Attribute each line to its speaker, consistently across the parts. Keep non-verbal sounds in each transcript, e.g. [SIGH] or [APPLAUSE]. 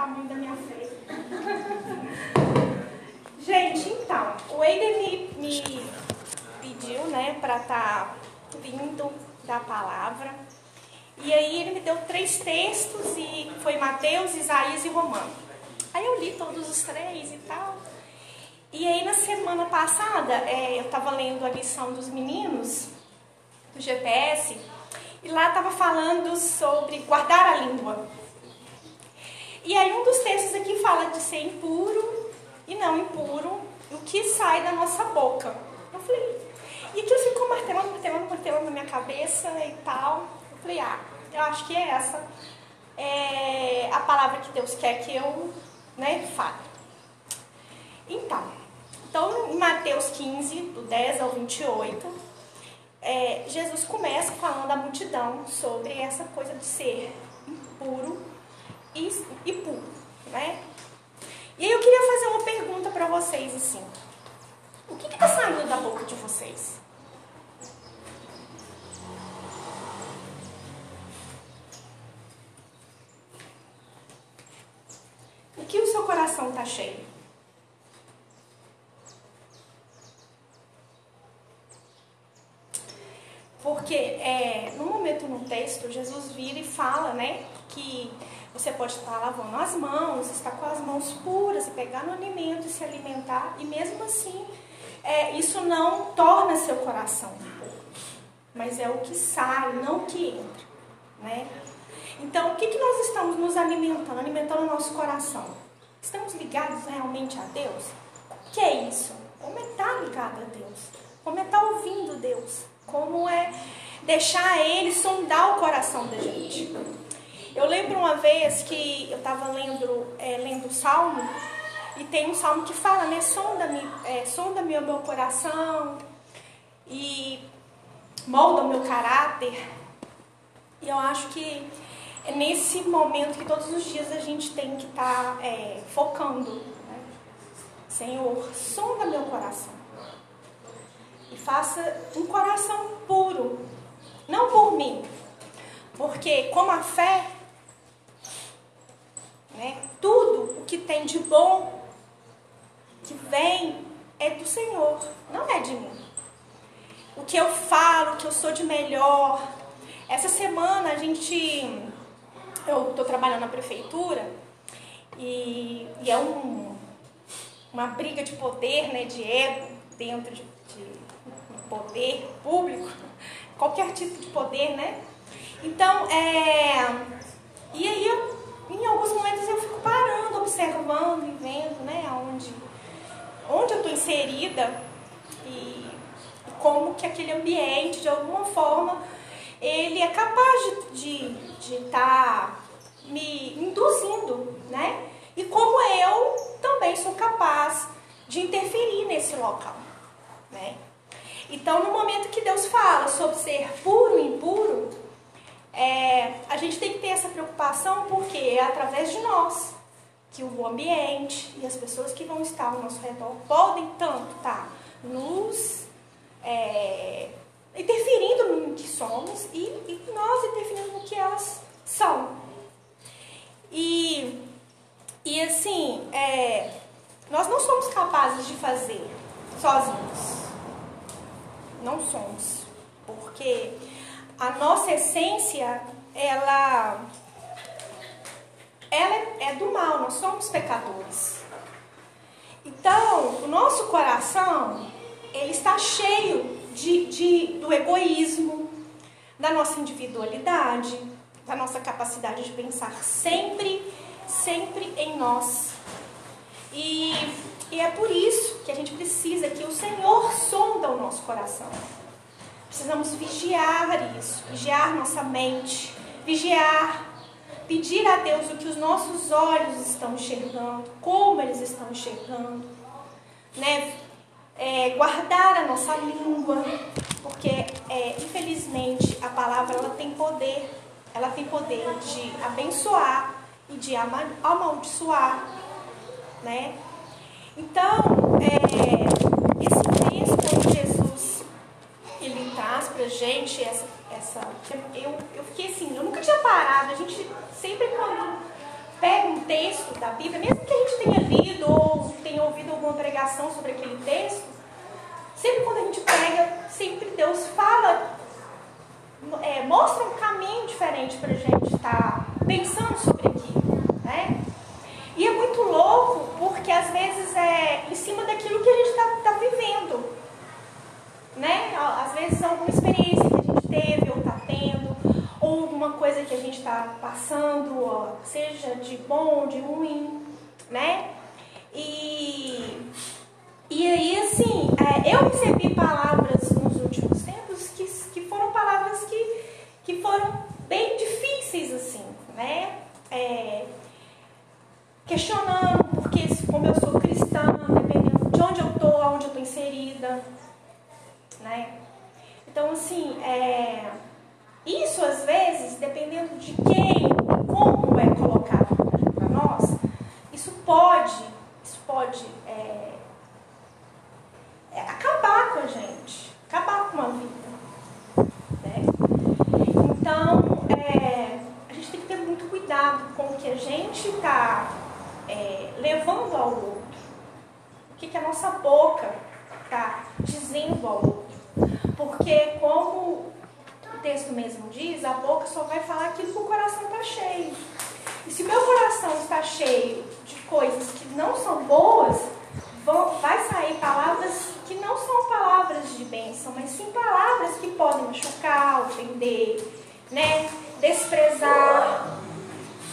Speaker 1: tamanho da minha fé. [LAUGHS] Gente, então, o Eider me, me pediu, né, para estar tá vindo da palavra. E aí ele me deu três textos e foi Mateus, Isaías e Romano. Aí eu li todos os três e tal. E aí na semana passada é, eu estava lendo a lição dos meninos do GPS e lá estava falando sobre guardar a língua. E aí um dos textos aqui fala de ser impuro e não impuro o que sai da nossa boca. Eu falei, e aquilo ficou martelando, martelando, martelando na minha cabeça e tal. Eu falei, ah, eu acho que é essa é a palavra que Deus quer que eu né, fale. Então, então, em Mateus 15, do 10 ao 28, é, Jesus começa falando à multidão sobre essa coisa de ser impuro e, e puro, né? E aí eu queria fazer uma pergunta para vocês, assim. O que está saindo da boca de vocês? O que o seu coração está cheio? Porque é, no momento no texto, Jesus vira e fala, né, que você pode estar lavando as mãos, estar com as mãos puras, e pegar no alimento e se alimentar, e mesmo assim, é, isso não torna seu coração mas é o que sai, não o que entra, né? Então, o que, que nós estamos nos alimentando? Alimentando o nosso coração. Estamos ligados realmente a Deus? O que é isso? Como é estar ligado a Deus? Como é estar ouvindo Deus? Como é deixar Ele sondar o coração da gente? Eu lembro uma vez que eu estava lendo, é, lendo o Salmo, e tem um salmo que fala, né? Sonda-me é, sonda -me o meu coração e molda o meu caráter. E eu acho que é nesse momento que todos os dias a gente tem que estar tá, é, focando. Né? Senhor, sonda meu coração. E faça um coração puro. Não por mim. Porque como a fé né? Tudo o que tem de bom que vem é do Senhor, não é de mim. O que eu falo, o que eu sou de melhor. Essa semana a gente. Eu estou trabalhando na prefeitura e, e é um, uma briga de poder, né, de ego dentro de, de poder público, [LAUGHS] qualquer tipo de poder, né? Então, é. E aí eu em alguns momentos observando e vendo, né, onde, onde eu estou inserida e, como que aquele ambiente, de alguma forma, ele é capaz de estar de, de tá me induzindo, né? E como eu também sou capaz de interferir nesse local, né? Então, no momento que Deus fala sobre ser puro e impuro, é, a gente tem que ter essa preocupação porque é através de nós que o ambiente e as pessoas que vão estar ao nosso redor podem tanto estar nos é, interferindo no que somos e, e, nós interferindo no que elas são. E, e assim, é, nós não somos capazes de fazer sozinhos. Não somos. Porque a nossa essência, ela, ela é do mal, nós somos pecadores. Então, o nosso coração, ele está cheio de, de, do egoísmo, da nossa individualidade, da nossa capacidade de pensar sempre, sempre em nós. E, e é por isso que a gente precisa que o Senhor sonda o nosso coração. Precisamos vigiar isso, vigiar nossa mente, vigiar, pedir a Deus o que os nossos olhos estão enxergando, como eles estão enxergando, né? É, guardar a nossa língua, porque é, infelizmente a palavra ela tem poder, ela tem poder de abençoar e de amaldiçoar, né? Então, é, esse ele traz pra gente essa. Parado, a gente sempre quando pega um texto da Bíblia, mesmo que a gente tenha lido ou tenha ouvido alguma pregação sobre aquele texto, sempre quando a gente pega, sempre Deus fala, é, mostra um caminho diferente para a gente estar tá pensando sobre aquilo, né? E é muito louco, porque às vezes é em cima daquilo que a gente está tá vivendo. Né? Às vezes alguma experiência que a gente teve ou tendo, alguma coisa que a gente está passando, seja de bom, de ruim, né? E, e aí, assim, é, eu recebi palavras nos últimos tempos que, que foram palavras que, que foram bem difíceis, assim, né? É, questionando, porque como eu sou cristã, dependendo de onde eu estou, aonde eu estou inserida, né? Então, assim, é, isso às vezes, dependendo de quem, como é colocado para nós, isso pode, isso pode é, é, acabar com a gente, acabar com uma vida, né? Então, é, a gente tem que ter muito cuidado com o que a gente está é, levando ao outro. O que, que a nossa boca está dizendo ao outro. Porque, como texto mesmo diz, a boca só vai falar aquilo que o coração está cheio. E se meu coração está cheio de coisas que não são boas, vão, vai sair palavras que não são palavras de bênção, mas sim palavras que podem machucar, ofender, né? desprezar.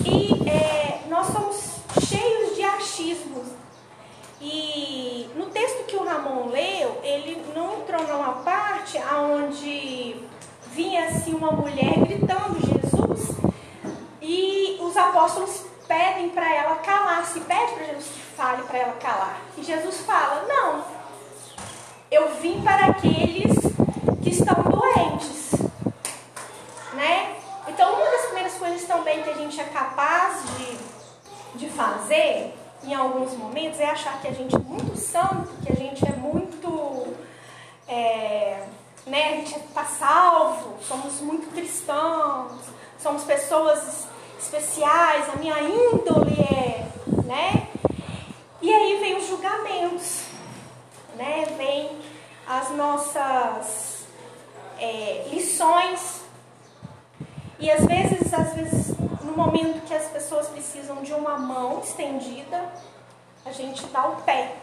Speaker 1: E é, nós somos cheios de achismos. E no texto que o Ramon leu, ele não entrou numa parte onde vinha assim uma mulher gritando Jesus e os apóstolos pedem para ela calar, se pede para Jesus que fale para ela calar. E Jesus fala: Não, eu vim para aqueles que estão doentes, né? Então, uma das primeiras coisas também que a gente é capaz de de fazer, em alguns momentos, é achar que a gente é muito santo, que a gente é muito. É, né, a gente está salvo, somos muito cristãos, somos pessoas especiais, a minha índole é. Né? E aí vem os julgamentos, né? vem as nossas é, lições. E às vezes, às vezes no momento que as pessoas precisam de uma mão estendida, a gente dá o pé.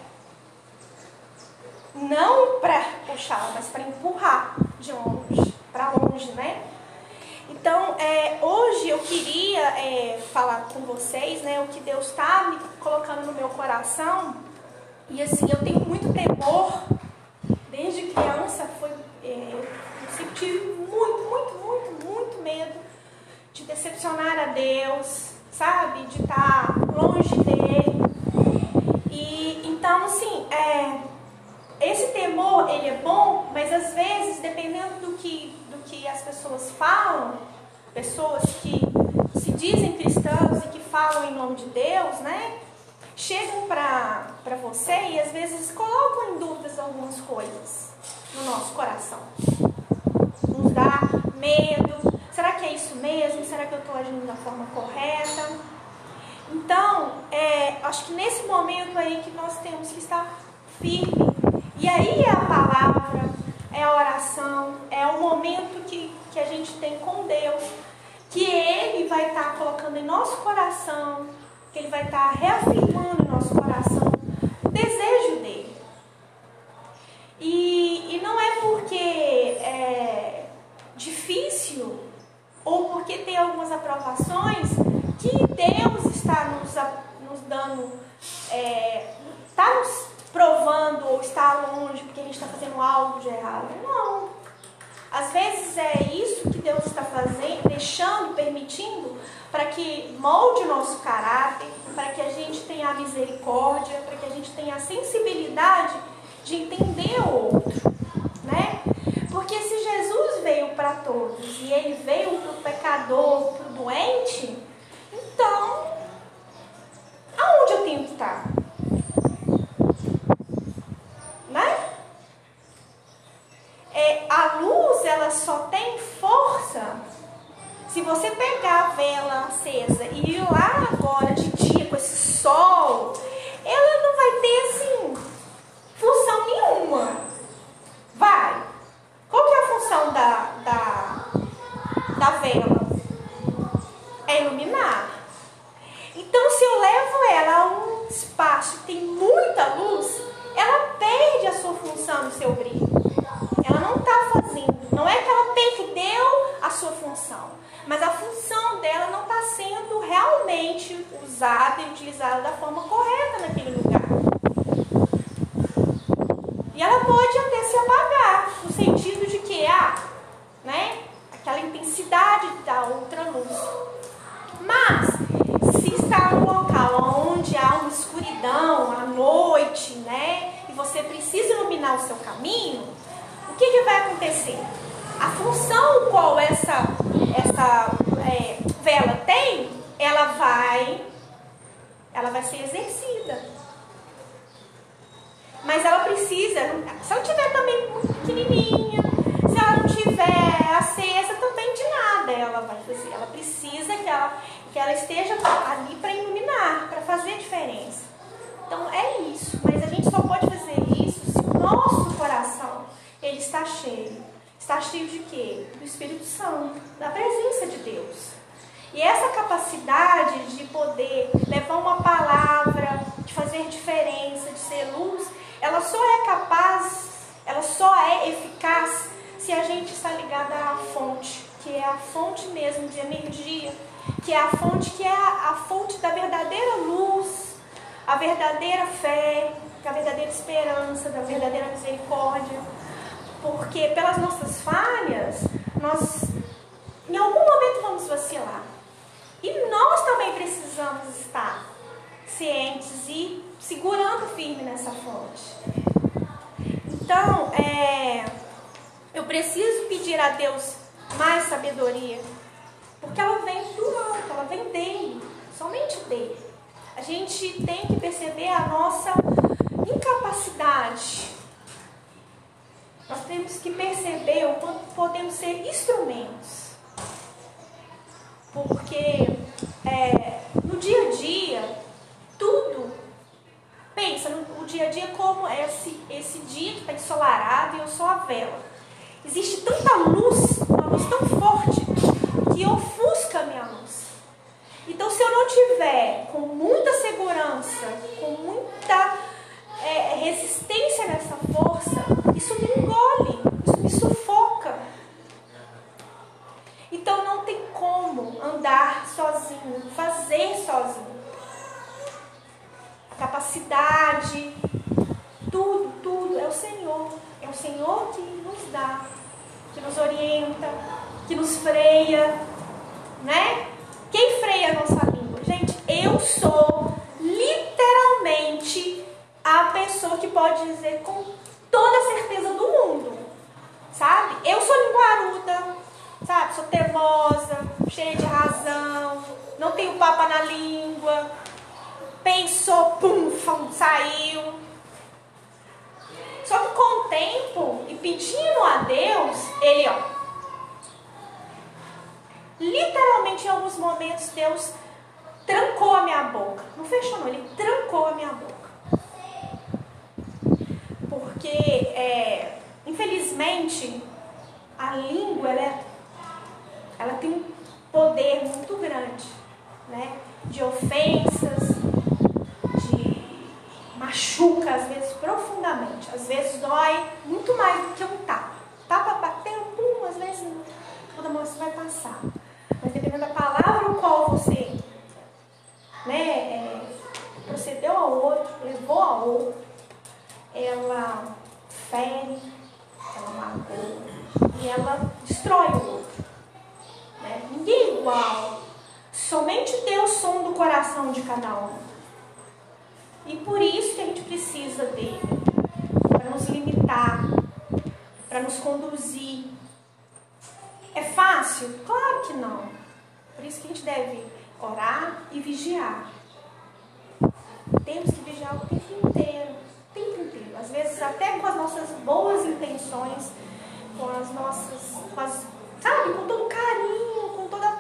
Speaker 1: Não para puxar, mas para empurrar de longe, para longe, né? Então, é, hoje eu queria é, falar com vocês, né, o que Deus está me colocando no meu coração. E assim, eu tenho muito temor, desde criança, foi, é, eu sempre tive muito, muito, muito, muito medo de decepcionar a Deus, sabe? De estar longe dele. E então, assim, é, ele é bom, mas às vezes, dependendo do que, do que as pessoas falam, pessoas que se dizem cristãos e que falam em nome de Deus, né? Chegam para você e às vezes colocam em dúvidas algumas coisas no nosso coração. Nos dá medo, Será que é isso mesmo? Será que eu estou agindo da forma correta? Então, é, acho que nesse momento aí que nós temos que estar firme. E aí é a palavra, é a oração, é o momento que, que a gente tem com Deus, que Ele vai estar tá colocando em nosso coração, que Ele vai estar tá reafirmando em nosso coração o desejo dele. E, e não é porque é difícil ou porque tem algumas aprovações que Deus está nos, nos dando, está é, tá nos provando ou está longe porque a gente está fazendo algo de errado. Não. Às vezes é isso que Deus está fazendo, deixando, permitindo, para que molde o nosso caráter, para que a gente tenha misericórdia, para que a gente tenha a sensibilidade de entender o outro, né? Porque se Jesus veio para todos e ele veio para o pecador, para o doente, então aonde eu tenho que estar? Né? É, a luz ela só tem força se você pegar a vela acesa e ir lá agora tem muita luz, ela perde a sua função e seu brilho. Ela não está fazendo. Não é que ela perdeu a sua função, mas a função dela não está sendo realmente usada e utilizada da forma correta naquele lugar. E ela pode até se apagar, no sentido de que, ah, né, aquela intensidade da outra luz. Mas, se está no local onde há uma escuridão, à noite, né, e você precisa iluminar o seu caminho, o que, que vai acontecer? A função qual essa, essa é, vela tem, ela vai, ela vai ser exercida. Mas ela precisa, se ela tiver também muito pequenininha, se ela não tiver acesa também de nada, ela vai fazer. Ela precisa que ela, que ela esteja ali para iluminar, para fazer diferença. Então é isso. Mas a gente só pode fazer isso se o nosso coração ele está cheio. Está cheio de quê? Do Espírito Santo, da presença de Deus. E essa capacidade de poder levar uma palavra, de fazer diferença, de ser luz, ela só é capaz, ela só é eficaz se a gente está ligada à fonte, que é a fonte mesmo de energia, que é a fonte que é a, a fonte da verdadeira luz, a verdadeira fé, a verdadeira esperança, da verdadeira misericórdia. Porque pelas nossas falhas, nós em algum momento vamos vacilar. E nós também precisamos estar cientes e segurando firme nessa fonte. Então, é, eu preciso pedir a Deus mais sabedoria, porque ela vem do alto, ela vem dele, somente dele. A gente tem que perceber a nossa incapacidade. Nós temos que perceber o quanto podemos ser instrumentos. Porque é, no dia a dia, tudo. Pensa no dia a dia como esse, esse dia que está ensolarado e eu sou a vela. Existe tanta luz, uma luz tão forte, que ofusca a minha luz. Então, se eu não tiver com muita segurança, com muita é, resistência nessa isso me engole, isso me sufoca. Então, não tem como andar sozinho, fazer sozinho capacidade, tudo, tudo é o Senhor. É o Senhor que nos dá, que nos orienta, que nos freia, né? Quem freia a nossa língua? Gente, eu sou literalmente a pessoa que pode dizer com toda a certeza do mundo, sabe? Eu sou linguaruda, sabe? Sou teimosa, cheia de razão, não tenho papa na língua, pensou, pum, fum, saiu. Só que com o tempo e pedindo a Deus, ele, ó, literalmente em alguns momentos Deus trancou a minha boca. Não fechou, não, ele trancou a minha boca. Porque, é, infelizmente, a língua, ela, é, ela tem um poder muito grande, né? De ofensas, machuca, às vezes profundamente, às vezes dói muito mais do que um tapa. Tapa batendo, pum, às vezes toda moça vai passar. Mas dependendo da palavra o qual você né, é, procedeu ao outro, levou ao outro, ela fere, ela magoa e ela destrói o outro. Né? Ninguém é igual. Somente Deus som do coração de cada um. E por isso que a gente precisa dele para nos limitar, para nos conduzir. É fácil? Claro que não. Por isso que a gente deve orar e vigiar. Temos que vigiar o tempo inteiro. Às vezes até com as nossas boas intenções, com as nossas, com as, sabe, com todo carinho, com toda.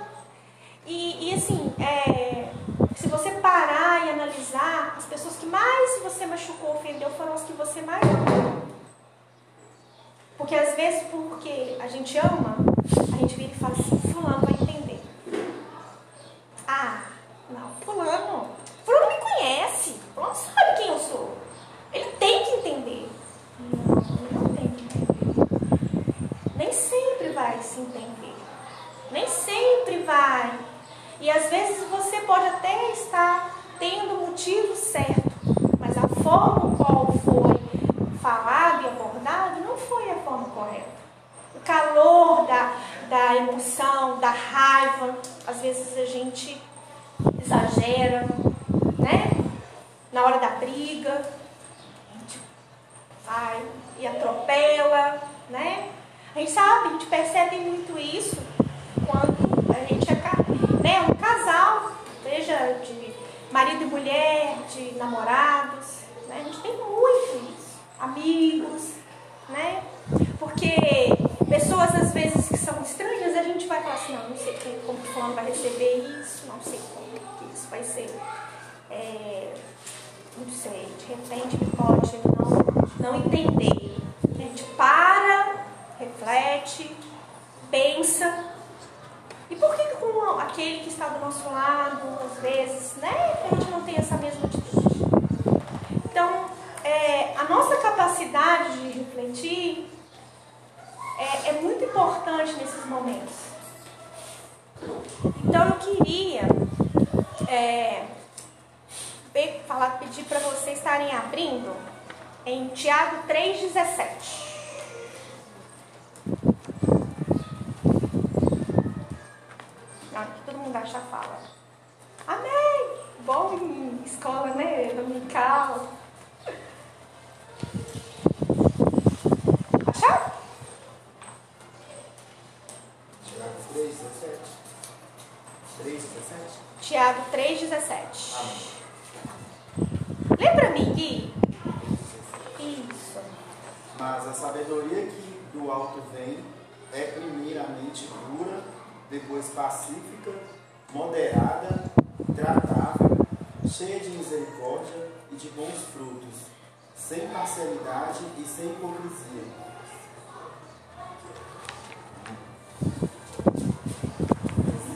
Speaker 1: E, e assim, é, se você parar e analisar, as pessoas que mais você machucou, ofendeu, foram as que você mais amou. Porque às vezes, porque a gente ama, vai. E às vezes você pode até estar tendo o motivo certo, mas a forma qual foi falado e abordado não foi a forma correta. O calor da, da emoção, da raiva, às vezes a gente exagera, né? Na hora da briga, a gente vai e atropela, né? A gente sabe, a gente percebe muito isso casal, seja de marido e mulher, de namorados, né? A gente tem muito isso. Amigos, né? Porque pessoas às vezes que são estranhas, a gente vai falar assim, não, não sei como o fulano vai receber isso, não sei como isso vai ser. É, não sei, de repente pode não, não entender. A gente para, reflete, pensa. E por que com aquele que está do nosso lado, às vezes, né, a gente não tem essa mesma atitude? Então, é, a nossa capacidade de refletir é, é muito importante nesses momentos. Então, eu queria é, falar, pedir para vocês estarem abrindo em Tiago 3,17. Mundo acha fala. Amém! Bom em escola, né? Dominical. Achou?
Speaker 2: Tiago 3,17. 3,17?
Speaker 1: Tiago 3,17. Amém. Lê pra mim, Gui. Isso.
Speaker 2: Mas a sabedoria que do alto vem é primeiramente pura, depois pacífica, moderada, tratável, cheia de misericórdia e de bons frutos, sem parcialidade e sem hipocrisia.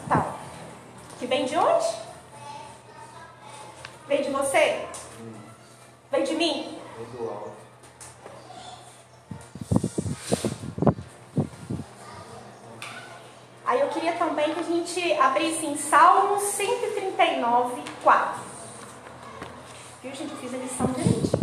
Speaker 1: Então, que vem de onde? Vem de você? Vem de mim?
Speaker 2: Vem do alto.
Speaker 1: Aí também que a gente abrisse em Salmos 139, 4. Viu, gente? Eu fiz a lição direitinho.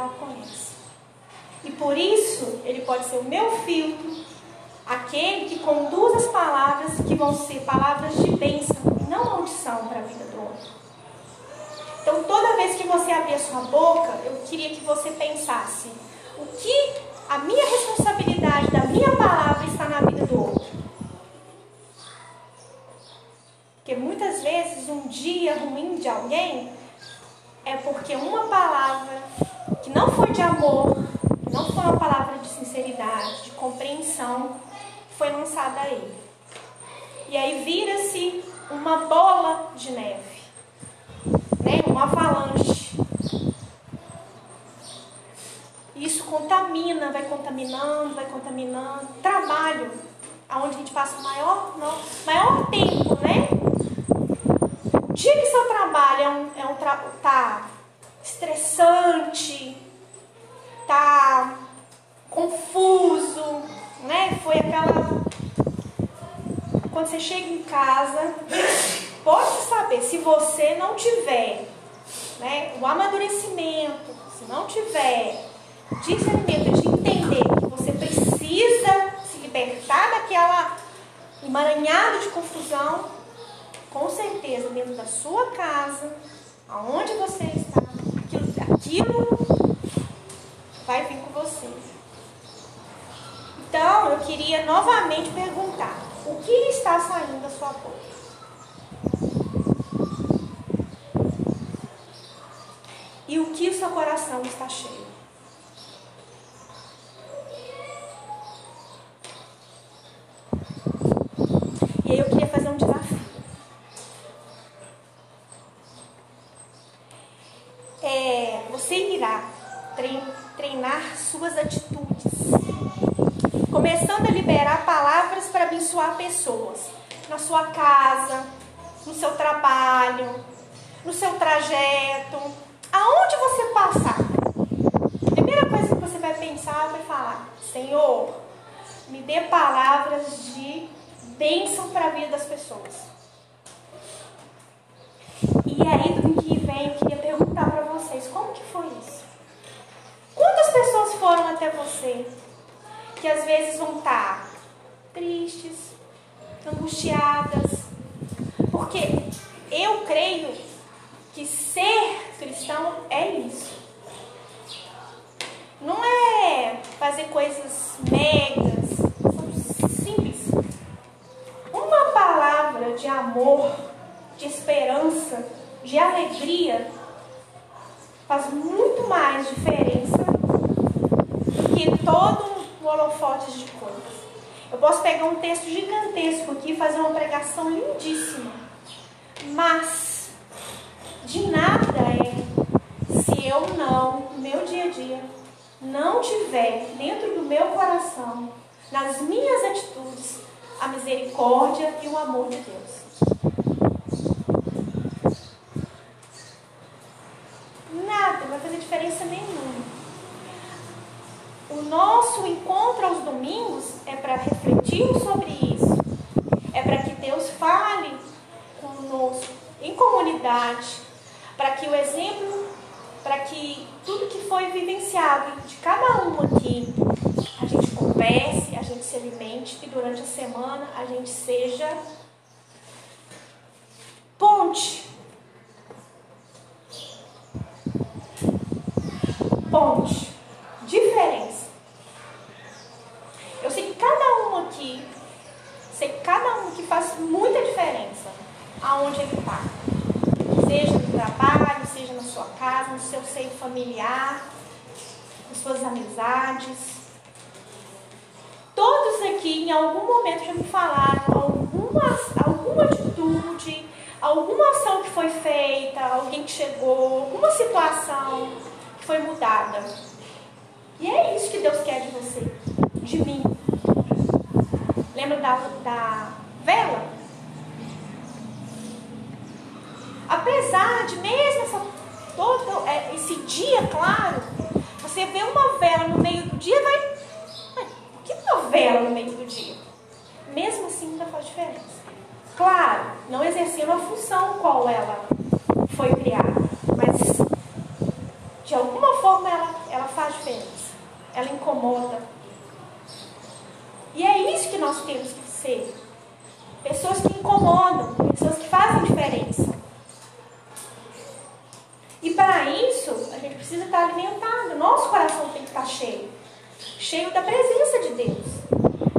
Speaker 1: ela conhece. E por isso, ele pode ser o meu filtro, aquele que conduz as palavras que vão ser palavras de bênção e não maldição para a vida do outro. Então, toda vez que você abrir a sua boca, eu queria que você pensasse: o que a minha responsabilidade da minha palavra está na vida do outro? Porque muitas vezes um dia ruim de alguém é porque uma palavra que não foi de amor, não foi uma palavra de sinceridade, de compreensão, foi lançada a ele. E aí vira-se uma bola de neve, né? uma avalanche. Isso contamina, vai contaminando, vai contaminando. Trabalho, aonde a gente passa o maior, não, maior tempo trabalho é um, é um tra tá estressante, tá confuso, né? Foi aquela quando você chega em casa, [COUGHS] pode saber se você não tiver, né, o amadurecimento, se não tiver discernimento de entender que você precisa se libertar daquela emaranhado de confusão, com certeza, dentro da sua casa, aonde você está, aquilo, aquilo vai vir com você. Então, eu queria novamente perguntar: o que está saindo da sua boca? E o que o seu coração está cheio? E aí eu queria fazer um desafio. É, você irá treinar suas atitudes, começando a liberar palavras para abençoar pessoas na sua casa, no seu trabalho, no seu trajeto, aonde você passar. A primeira coisa que você vai pensar vai falar: Senhor, me dê palavras de bênção para a vida das pessoas. E aí, do que vem, eu queria perguntar para vocês: como que foi isso? Quantas pessoas foram até você que às vezes vão estar tristes, angustiadas? Porque eu creio que ser é isso. Não é fazer coisas megas, são simples. Uma palavra de amor, de esperança, de alegria faz muito mais diferença do que todo um holofote de coisas. Eu posso pegar um texto gigantesco aqui e fazer uma pregação lindíssima, mas de nada eu não, no meu dia a dia, não tiver dentro do meu coração, nas minhas atitudes, a misericórdia e o amor de Deus. Nada, vai fazer diferença nenhuma. O nosso encontro aos domingos é para refletirmos sobre isso. É para que Deus fale conosco em comunidade, para que o exemplo, para que tudo que foi vivenciado de cada um aqui, a gente converse, a gente se alimente e durante a semana a gente seja ponte. Ponte. Diferença. Eu sei que cada um aqui, sei que cada um que faz muita diferença aonde ele está seja no trabalho, seja na sua casa, no seu seio familiar, nas suas amizades. Todos aqui em algum momento já me falaram alguma, alguma atitude, alguma ação que foi feita, alguém que chegou, alguma situação que foi mudada. E é isso que Deus quer de você, de mim. Lembra da, da vela? Apesar de mesmo essa, todo é, esse dia claro, você vê uma vela no meio do dia, vai. Por que uma vela no meio do dia? Mesmo assim ainda faz diferença. Claro, não exercendo a função qual ela foi criada, mas de alguma forma ela, ela faz diferença. Ela incomoda. E é isso que nós temos que ser. Pessoas que incomodam, pessoas que fazem diferença. E para isso, a gente precisa estar alimentado. Nosso coração tem que estar cheio. Cheio da presença de Deus.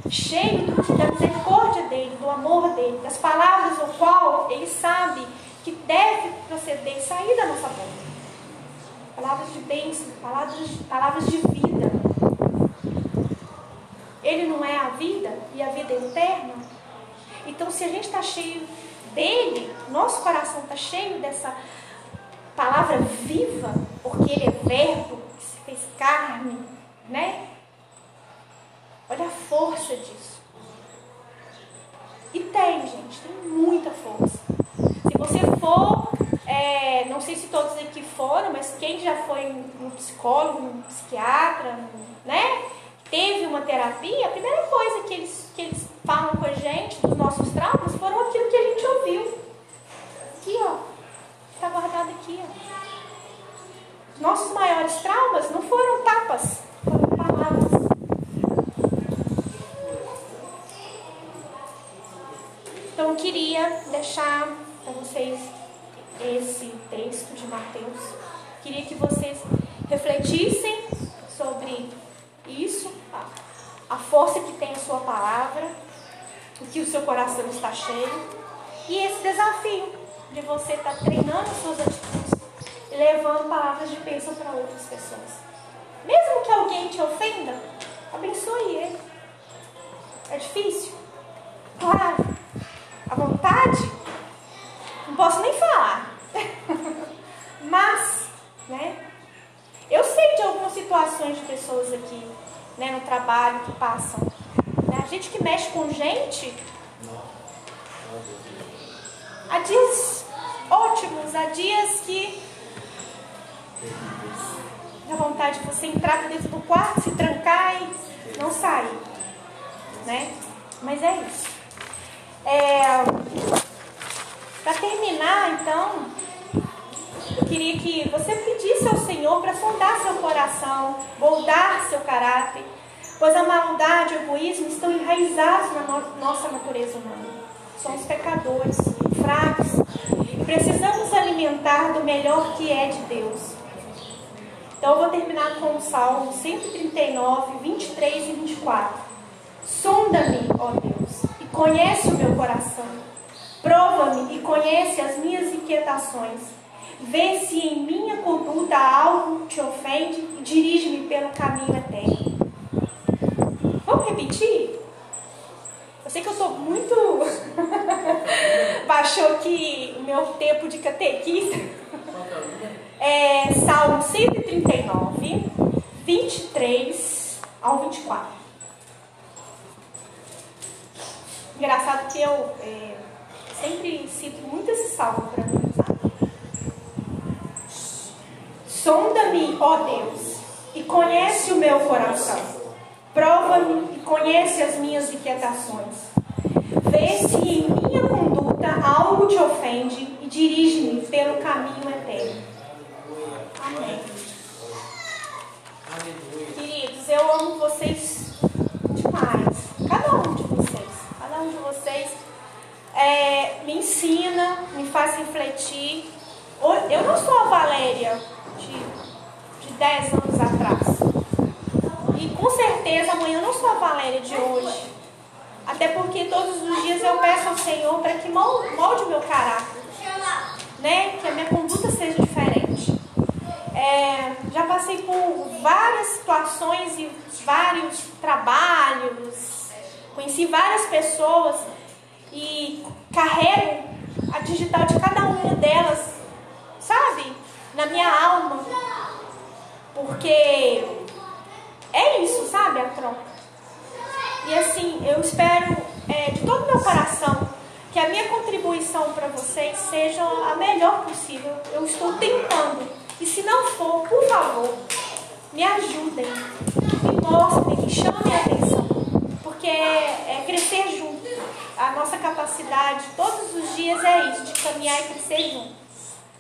Speaker 1: Cheio da misericórdia dele, do amor dele, das palavras o qual ele sabe que deve proceder e sair da nossa boca. Palavras de bênção, palavras, palavras de vida. Ele não é a vida e a vida é eterna. Então, se a gente está cheio dele, nosso coração está cheio dessa palavra viva, porque ele é verbo que se fez carne, né? Olha a força disso. E tem, gente, tem muita força. Se você for, é, não sei se todos aqui foram, mas quem já foi um psicólogo, um psiquiatra, né? Teve uma terapia, a primeira coisa que eles, que eles falam com a gente dos nossos traumas foram aquilo que a gente ouviu. Aqui, ó Está guardado aqui. Ó. Nossos maiores traumas não foram tapas, foram palavras. Então eu queria deixar esse texto de Mateus. Queria que vocês refletissem sobre isso, a força que tem a sua palavra, o que o seu coração está cheio, e esse desafio de você estar treinando suas atitudes e levando palavras de bênção para outras pessoas. Mesmo que alguém te ofenda, abençoe ele. É difícil? Claro. A vontade? Não posso nem falar. [LAUGHS] Mas, né? Eu sei de algumas situações de pessoas aqui, né, no trabalho que passam. Né? A gente que mexe com gente. Há dias ótimos, há dias que dá vontade de você entrar dentro do quarto, se trancar e não sair. Né? Mas é isso. É, Para terminar, então, eu queria que você pedisse ao Senhor para sondar seu coração, moldar seu caráter, pois a maldade e o egoísmo estão enraizados na no nossa natureza humana. Somos pecadores, fracos, precisamos alimentar do melhor que é de Deus. Então eu vou terminar com o Salmo 139, 23 e 24. Sonda-me, ó Deus, e conhece o meu coração. Prova-me e conhece as minhas inquietações Vê se em minha conduta algo te ofende e dirige-me pelo caminho eterno. Vamos repetir? Eu sei que eu sou muito. [LAUGHS] Baixou aqui o meu tempo de catequista. [LAUGHS] É Salmo 139, 23 ao 24. Engraçado que eu é, sempre cito muito esse salmo para mim. Sonda-me, ó Deus, e conhece o meu coração. Prova-me e conhece as minhas inquietações. Vê se em conduta algo te ofende e dirige-me pelo caminho eterno. Amém. Queridos, eu amo vocês demais. Cada um de vocês. Cada um de vocês é, me ensina, me faz refletir. Eu não sou a Valéria de, de 10 anos atrás. E com certeza amanhã eu não sou a Valéria de hoje. Até porque todos os dias eu peço ao Senhor para que molde o meu caráter. Né? Que a minha conduta seja diferente. É, já passei por várias situações e vários trabalhos. Conheci várias pessoas e carrego a digital de cada uma delas, sabe? na minha alma. Porque é isso, sabe? A troca. E assim, eu espero é, de todo meu coração que a minha contribuição para vocês seja a melhor possível. Eu estou tentando. E se não for, por favor, me ajudem, me mostrem, me chamem a atenção. Porque é, é crescer junto. A nossa capacidade todos os dias é isso, de caminhar e crescer junto.